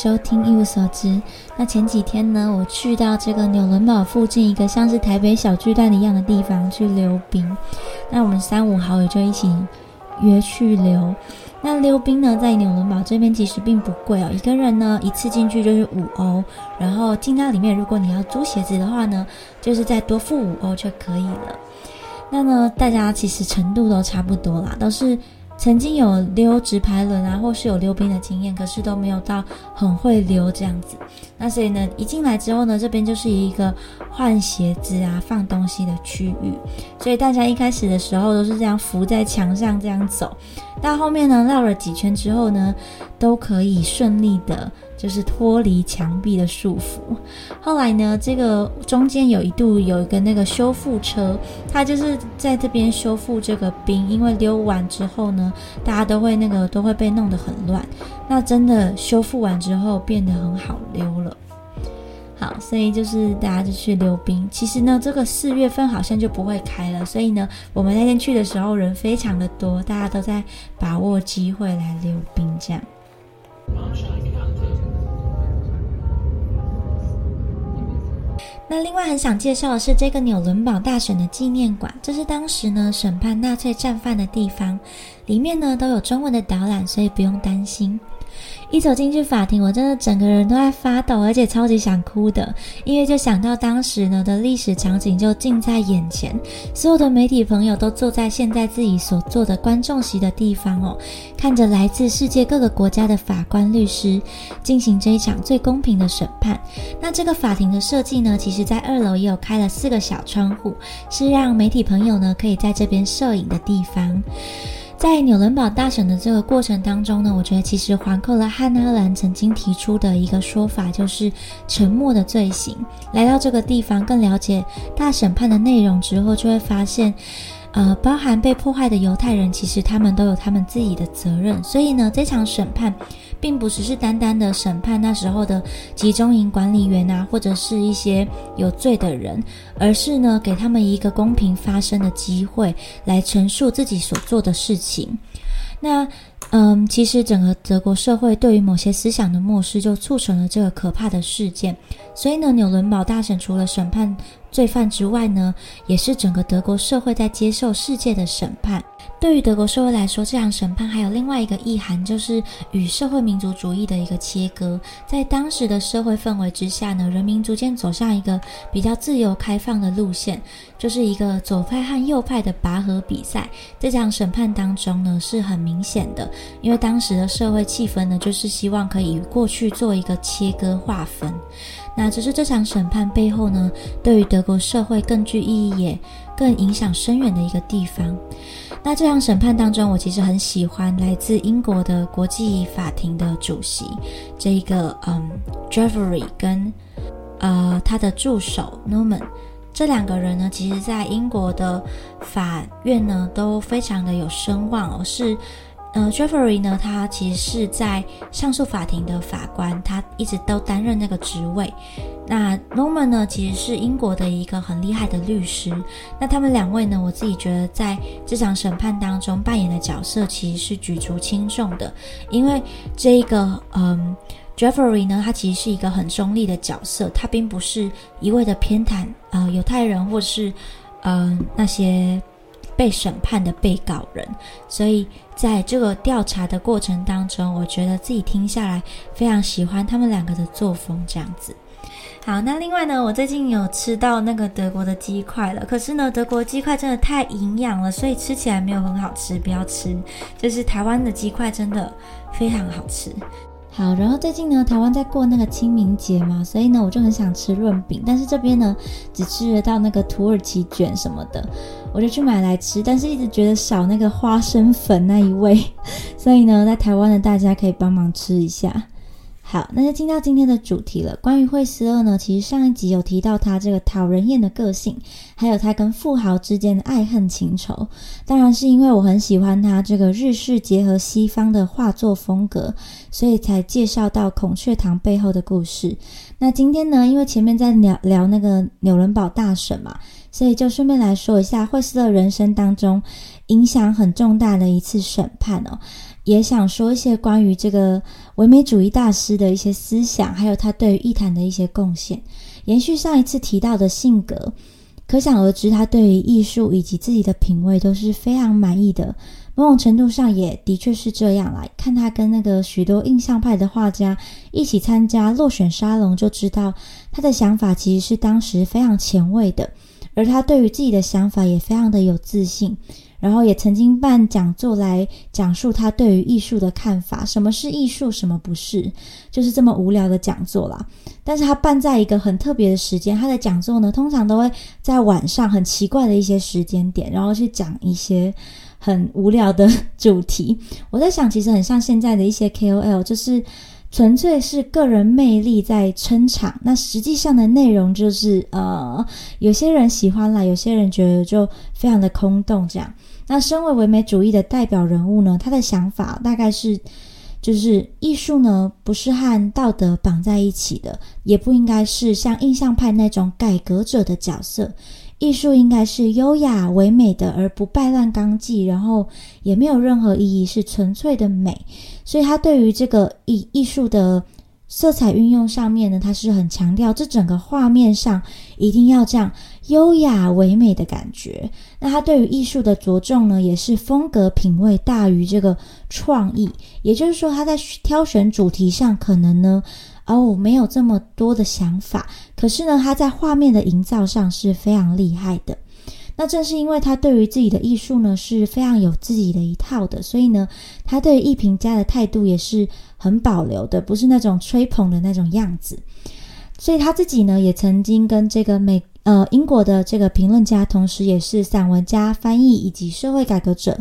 收听一无所知。那前几天呢，我去到这个纽伦堡附近一个像是台北小巨蛋一样的地方去溜冰。那我们三五好友就一起约去溜。那溜冰呢，在纽伦堡这边其实并不贵哦，一个人呢一次进去就是五欧，然后进到里面，如果你要租鞋子的话呢，就是再多付五欧就可以了。那呢，大家其实程度都差不多啦，都是。曾经有溜直排轮啊，或是有溜冰的经验，可是都没有到很会溜这样子。那所以呢，一进来之后呢，这边就是一个换鞋子啊、放东西的区域。所以大家一开始的时候都是这样扶在墙上这样走，到后面呢绕了几圈之后呢，都可以顺利的。就是脱离墙壁的束缚。后来呢，这个中间有一度有一个那个修复车，它就是在这边修复这个冰，因为溜完之后呢，大家都会那个都会被弄得很乱。那真的修复完之后变得很好溜了。好，所以就是大家就去溜冰。其实呢，这个四月份好像就不会开了，所以呢，我们那天去的时候人非常的多，大家都在把握机会来溜冰这样。那另外很想介绍的是这个纽伦堡大审的纪念馆，这是当时呢审判纳粹战犯的地方，里面呢都有中文的导览，所以不用担心。一走进去法庭，我真的整个人都在发抖，而且超级想哭的，因为就想到当时呢的历史场景就近在眼前，所有的媒体朋友都坐在现在自己所坐的观众席的地方哦，看着来自世界各个国家的法官律师进行这一场最公平的审判。那这个法庭的设计呢，其实在二楼也有开了四个小窗户，是让媒体朋友呢可以在这边摄影的地方。在纽伦堡大选的这个过程当中呢，我觉得其实环扣了汉纳兰曾经提出的一个说法，就是沉默的罪行。来到这个地方，更了解大审判的内容之后，就会发现。呃，包含被破坏的犹太人，其实他们都有他们自己的责任。所以呢，这场审判并不只是单单的审判那时候的集中营管理员啊，或者是一些有罪的人，而是呢，给他们一个公平发声的机会，来陈述自己所做的事情。那，嗯，其实整个德国社会对于某些思想的漠视，就促成了这个可怕的事件。所以呢，纽伦堡大审除了审判罪犯之外呢，也是整个德国社会在接受世界的审判。对于德国社会来说，这场审判还有另外一个意涵，就是与社会民族主义的一个切割。在当时的社会氛围之下呢，人民逐渐走向一个比较自由开放的路线，就是一个左派和右派的拔河比赛。这场审判当中呢，是很明显的，因为当时的社会气氛呢，就是希望可以与过去做一个切割划分。那只是这场审判背后呢，对于德国社会更具意义也更影响深远的一个地方。那这场审判当中，我其实很喜欢来自英国的国际法庭的主席，这一个嗯，Jeffrey 跟呃他的助手 Norman 这两个人呢，其实在英国的法院呢都非常的有声望，而是。呃，Jeffrey 呢，他其实是在上诉法庭的法官，他一直都担任那个职位。那 Norman 呢，其实是英国的一个很厉害的律师。那他们两位呢，我自己觉得在这场审判当中扮演的角色其实是举足轻重的，因为这一个嗯，Jeffrey 呢，他其实是一个很中立的角色，他并不是一味的偏袒呃犹太人或是嗯那些。被审判的被告人，所以在这个调查的过程当中，我觉得自己听下来非常喜欢他们两个的作风，这样子。好，那另外呢，我最近有吃到那个德国的鸡块了，可是呢，德国鸡块真的太营养了，所以吃起来没有很好吃，不要吃。就是台湾的鸡块真的非常好吃。好，然后最近呢，台湾在过那个清明节嘛，所以呢，我就很想吃润饼，但是这边呢，只吃得到那个土耳其卷什么的，我就去买来吃，但是一直觉得少那个花生粉那一味，所以呢，在台湾的大家可以帮忙吃一下。好，那就进到今天的主题了。关于惠斯勒呢，其实上一集有提到他这个讨人厌的个性，还有他跟富豪之间的爱恨情仇。当然是因为我很喜欢他这个日式结合西方的画作风格，所以才介绍到孔雀堂背后的故事。那今天呢，因为前面在聊聊那个纽伦堡大审嘛，所以就顺便来说一下惠斯勒人生当中影响很重大的一次审判哦，也想说一些关于这个唯美主义大师的一些思想，还有他对于艺坛的一些贡献。延续上一次提到的性格，可想而知，他对于艺术以及自己的品味都是非常满意的。某种程度上也的确是这样来看他跟那个许多印象派的画家一起参加落选沙龙，就知道他的想法其实是当时非常前卫的，而他对于自己的想法也非常的有自信。然后也曾经办讲座来讲述他对于艺术的看法，什么是艺术，什么不是，就是这么无聊的讲座啦。但是他办在一个很特别的时间，他的讲座呢，通常都会在晚上很奇怪的一些时间点，然后去讲一些很无聊的主题。我在想，其实很像现在的一些 KOL，就是纯粹是个人魅力在撑场，那实际上的内容就是呃，有些人喜欢啦，有些人觉得就非常的空洞这样。那身为唯美主义的代表人物呢，他的想法大概是，就是艺术呢不是和道德绑在一起的，也不应该是像印象派那种改革者的角色。艺术应该是优雅唯美的，而不败乱纲纪，然后也没有任何意义，是纯粹的美。所以他对于这个艺艺术的。色彩运用上面呢，他是很强调这整个画面上一定要这样优雅唯美的感觉。那他对于艺术的着重呢，也是风格品味大于这个创意。也就是说，他在挑选主题上可能呢，哦没有这么多的想法，可是呢，他在画面的营造上是非常厉害的。那正是因为他对于自己的艺术呢是非常有自己的一套的，所以呢，他对艺评家的态度也是很保留的，不是那种吹捧的那种样子。所以他自己呢，也曾经跟这个美呃英国的这个评论家，同时也是散文家、翻译以及社会改革者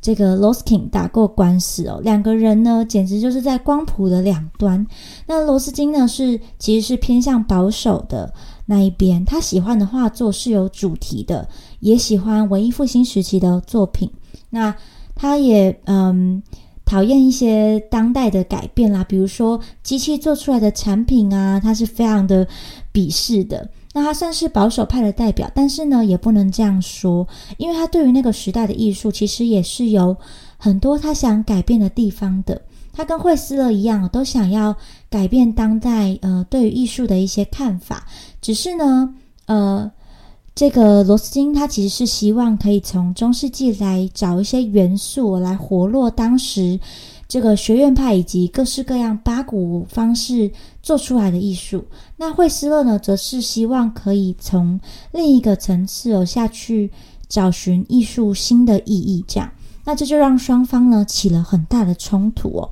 这个 Loskin 打过官司哦。两个人呢，简直就是在光谱的两端。那罗斯金呢，是其实是偏向保守的。那一边，他喜欢的画作是有主题的，也喜欢文艺复兴时期的作品。那他也嗯讨厌一些当代的改变啦，比如说机器做出来的产品啊，他是非常的鄙视的。那他算是保守派的代表，但是呢，也不能这样说，因为他对于那个时代的艺术，其实也是有很多他想改变的地方的。他跟惠斯勒一样，都想要改变当代呃对于艺术的一些看法。只是呢，呃，这个罗斯金他其实是希望可以从中世纪来找一些元素来活络当时这个学院派以及各式各样八股方式做出来的艺术。那惠斯勒呢，则是希望可以从另一个层次哦下去找寻艺术新的意义，这样。那这就让双方呢起了很大的冲突哦。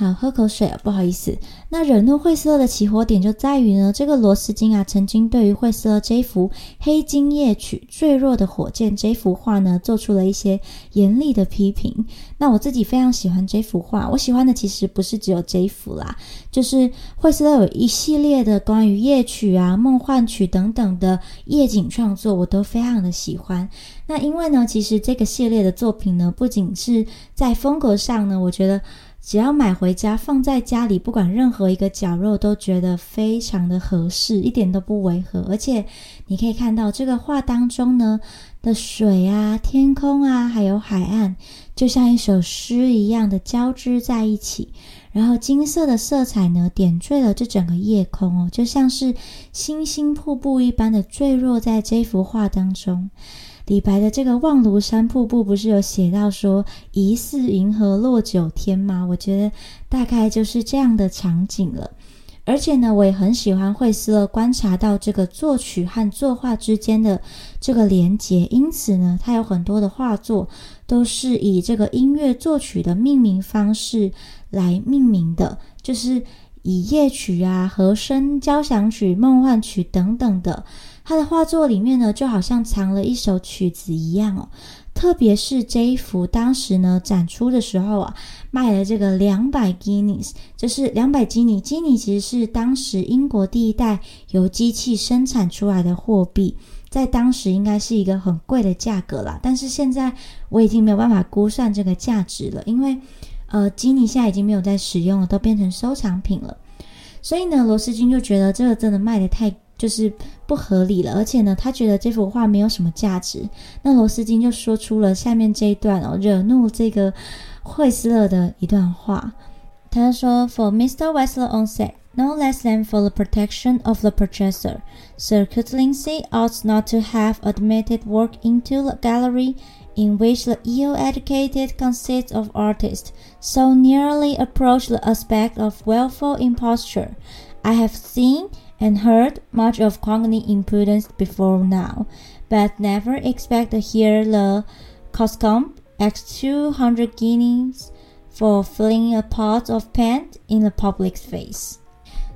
好，喝口水啊，不好意思。那惹怒惠斯勒的起火点就在于呢，这个罗斯金啊，曾经对于惠斯勒这幅《黑金夜曲》坠落的火箭这幅画呢，做出了一些严厉的批评。那我自己非常喜欢这幅画，我喜欢的其实不是只有这幅啦，就是惠斯勒有一系列的关于夜曲啊、梦幻曲等等的夜景创作，我都非常的喜欢。那因为呢，其实这个系列的作品呢，不仅是在风格上呢，我觉得。只要买回家放在家里，不管任何一个角落，都觉得非常的合适，一点都不违和。而且你可以看到这个画当中呢的水啊、天空啊，还有海岸，就像一首诗一样的交织在一起。然后金色的色彩呢点缀了这整个夜空哦，就像是星星瀑布一般的坠落在这幅画当中。李白的这个望庐山瀑布不是有写到说疑似银河落九天吗？我觉得大概就是这样的场景了。而且呢，我也很喜欢惠斯勒观察到这个作曲和作画之间的这个连结，因此呢，他有很多的画作都是以这个音乐作曲的命名方式来命名的，就是以夜曲啊、和声交响曲、梦幻曲等等的。他的画作里面呢，就好像藏了一首曲子一样哦。特别是这一幅，当时呢展出的时候啊，卖了这个两百基尼，就是两百基尼。基尼其实是当时英国第一代由机器生产出来的货币，在当时应该是一个很贵的价格啦。但是现在我已经没有办法估算这个价值了，因为呃，基尼现在已经没有在使用了，都变成收藏品了。所以呢，罗斯金就觉得这个真的卖的太。就是不合理了，而且呢，他觉得这幅画没有什么价值。那罗斯金就说出了下面这一段哦，惹怒这个惠斯勒的一段话。他说：“For Mr. Wessler on set, no less than for the protection of the purchaser, Sir Kutlincy ought not to have admitted work into the gallery in which the ill-educated conceit of artists so nearly approach the aspect of willful imposture. I have seen and heard much of cognate impudence before now, but never expect to hear the Coscombe X two hundred guineas for filling a pot of paint in the public's face。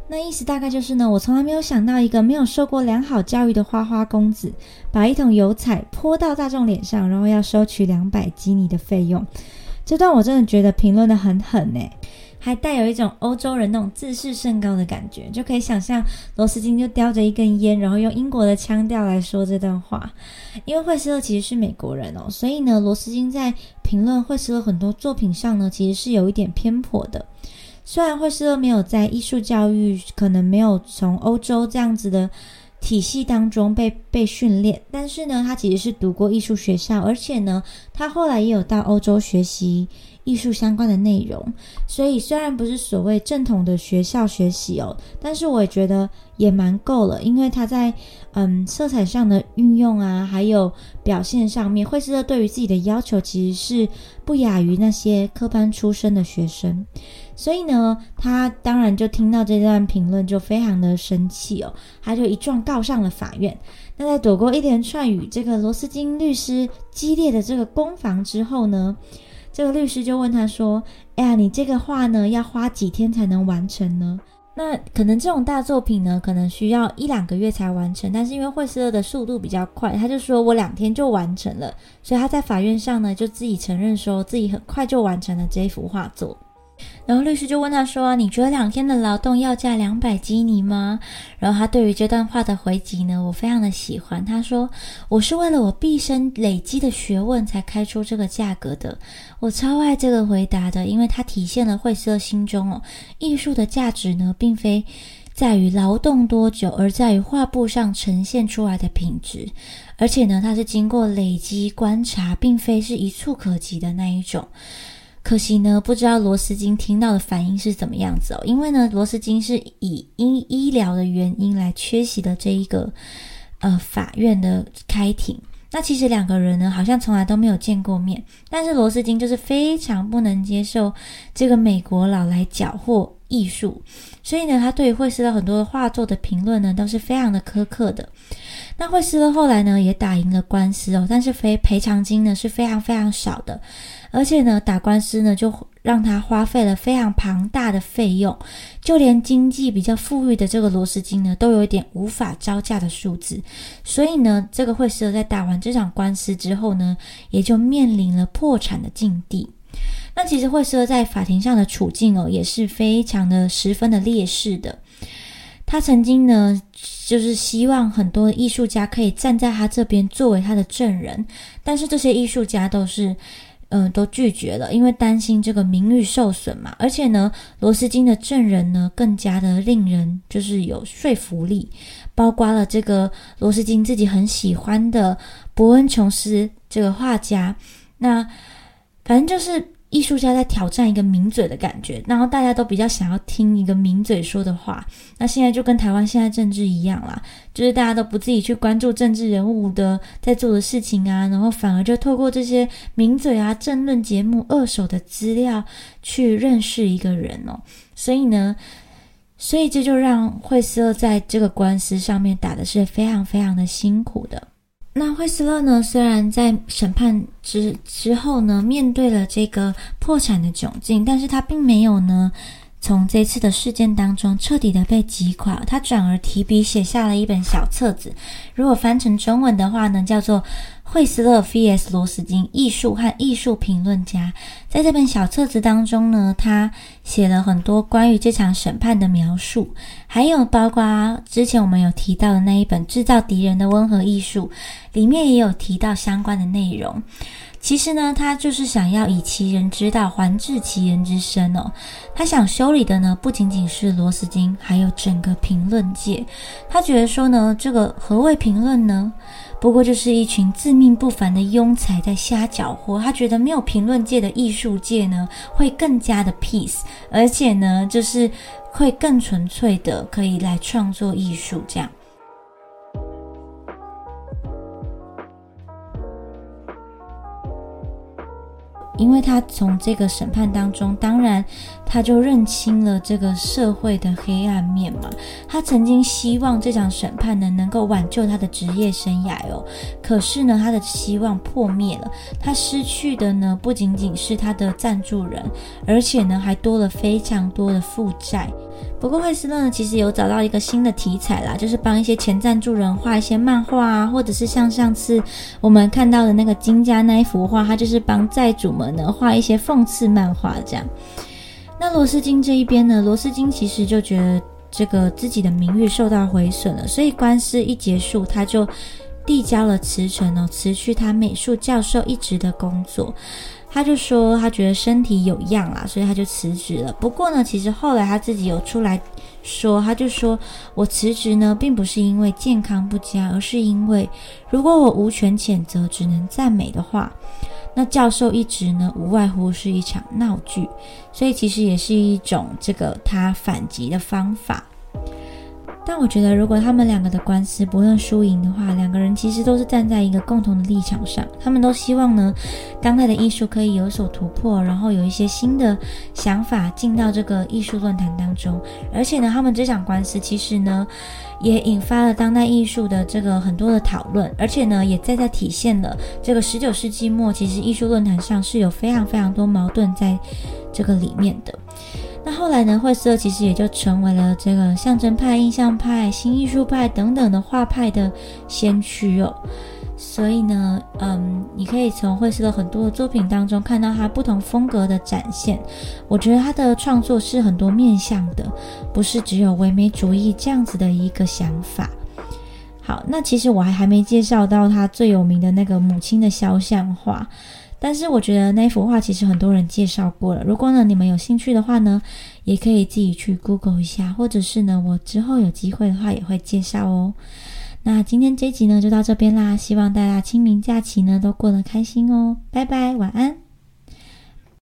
那意思大概就是呢，我从来没有想到一个没有受过良好教育的花花公子，把一桶油彩泼到大众脸上，然后要收取两百基尼的费用。这段我真的觉得评论的很狠呢。 还带有一种欧洲人那种自视甚高的感觉，就可以想象罗斯金就叼着一根烟，然后用英国的腔调来说这段话。因为惠斯勒其实是美国人哦，所以呢，罗斯金在评论惠斯勒很多作品上呢，其实是有一点偏颇的。虽然惠斯勒没有在艺术教育，可能没有从欧洲这样子的体系当中被被训练，但是呢，他其实是读过艺术学校，而且呢，他后来也有到欧洲学习。艺术相关的内容，所以虽然不是所谓正统的学校学习哦，但是我也觉得也蛮够了，因为他在嗯色彩上的运用啊，还有表现上面，惠斯勒对于自己的要求其实是不亚于那些科班出身的学生，所以呢，他当然就听到这段评论就非常的生气哦，他就一状告上了法院。那在躲过一连串与这个罗斯金律师激烈的这个攻防之后呢？这个律师就问他说：“哎呀，你这个画呢，要花几天才能完成呢？那可能这种大作品呢，可能需要一两个月才完成。但是因为惠斯勒的速度比较快，他就说我两天就完成了。所以他在法院上呢，就自己承认说自己很快就完成了这幅画作。”然后律师就问他说：“你觉得两天的劳动要价两百基尼吗？”然后他对于这段话的回击呢，我非常的喜欢。他说：“我是为了我毕生累积的学问才开出这个价格的。”我超爱这个回答的，因为它体现了惠色心中哦，艺术的价值呢，并非在于劳动多久，而在于画布上呈现出来的品质。而且呢，它是经过累积观察，并非是一触可及的那一种。可惜呢，不知道罗斯金听到的反应是怎么样子哦。因为呢，罗斯金是以因医疗的原因来缺席的这一个呃法院的开庭。那其实两个人呢，好像从来都没有见过面。但是罗斯金就是非常不能接受这个美国佬来缴获艺术，所以呢，他对于惠斯勒很多的画作的评论呢，都是非常的苛刻的。那惠斯勒后来呢，也打赢了官司哦，但是赔赔偿金呢是非常非常少的。而且呢，打官司呢，就让他花费了非常庞大的费用，就连经济比较富裕的这个罗斯金呢，都有一点无法招架的数字。所以呢，这个惠斯勒在打完这场官司之后呢，也就面临了破产的境地。那其实惠斯勒在法庭上的处境哦，也是非常的十分的劣势的。他曾经呢，就是希望很多艺术家可以站在他这边作为他的证人，但是这些艺术家都是。嗯，都拒绝了，因为担心这个名誉受损嘛。而且呢，罗斯金的证人呢，更加的令人就是有说服力，包括了这个罗斯金自己很喜欢的伯恩琼斯这个画家。那反正就是。艺术家在挑战一个名嘴的感觉，然后大家都比较想要听一个名嘴说的话。那现在就跟台湾现在政治一样啦，就是大家都不自己去关注政治人物的在做的事情啊，然后反而就透过这些名嘴啊、政论节目、二手的资料去认识一个人哦。所以呢，所以这就让惠斯勒在这个官司上面打的是非常非常的辛苦的。那惠斯勒呢？虽然在审判之之后呢，面对了这个破产的窘境，但是他并没有呢，从这次的事件当中彻底的被击垮。他转而提笔写下了一本小册子，如果翻成中文的话呢，叫做。惠斯勒 V.S. 罗斯金，艺术和艺术评论家，在这本小册子当中呢，他写了很多关于这场审判的描述，还有包括之前我们有提到的那一本《制造敌人的温和艺术》，里面也有提到相关的内容。其实呢，他就是想要以其人之道还治其人之身哦。他想修理的呢，不仅仅是罗斯金，还有整个评论界。他觉得说呢，这个何谓评论呢？不过就是一群自命不凡的庸才在瞎搅和。他觉得没有评论界的艺术界呢，会更加的 peace，而且呢，就是会更纯粹的可以来创作艺术这样。因为他从这个审判当中，当然他就认清了这个社会的黑暗面嘛。他曾经希望这场审判呢能够挽救他的职业生涯哦，可是呢他的希望破灭了。他失去的呢不仅仅是他的赞助人，而且呢还多了非常多的负债。不过惠斯勒呢，其实有找到一个新的题材啦，就是帮一些前赞助人画一些漫画啊，或者是像上次我们看到的那个金家那一幅画，他就是帮债主们呢画一些讽刺漫画这样。那罗斯金这一边呢，罗斯金其实就觉得这个自己的名誉受到毁损了，所以官司一结束，他就递交了辞呈哦，辞去他美术教授一职的工作。他就说他觉得身体有恙啦，所以他就辞职了。不过呢，其实后来他自己有出来说，他就说我辞职呢，并不是因为健康不佳，而是因为如果我无权谴责，只能赞美的话，那教授一职呢，无外乎是一场闹剧。所以其实也是一种这个他反击的方法。但我觉得，如果他们两个的官司不论输赢的话，两个人其实都是站在一个共同的立场上，他们都希望呢，当代的艺术可以有所突破，然后有一些新的想法进到这个艺术论坛当中。而且呢，他们这场官司其实呢，也引发了当代艺术的这个很多的讨论，而且呢，也再在体现了这个十九世纪末，其实艺术论坛上是有非常非常多矛盾在这个里面的。那后来呢？惠斯勒其实也就成为了这个象征派、印象派、新艺术派等等的画派的先驱哦。所以呢，嗯，你可以从惠斯勒很多的作品当中看到他不同风格的展现。我觉得他的创作是很多面向的，不是只有唯美主义这样子的一个想法。好，那其实我还还没介绍到他最有名的那个母亲的肖像画。但是我觉得那幅画其实很多人介绍过了。如果呢你们有兴趣的话呢，也可以自己去 Google 一下，或者是呢我之后有机会的话也会介绍哦。那今天这集呢就到这边啦，希望大家清明假期呢都过得开心哦，拜拜，晚安。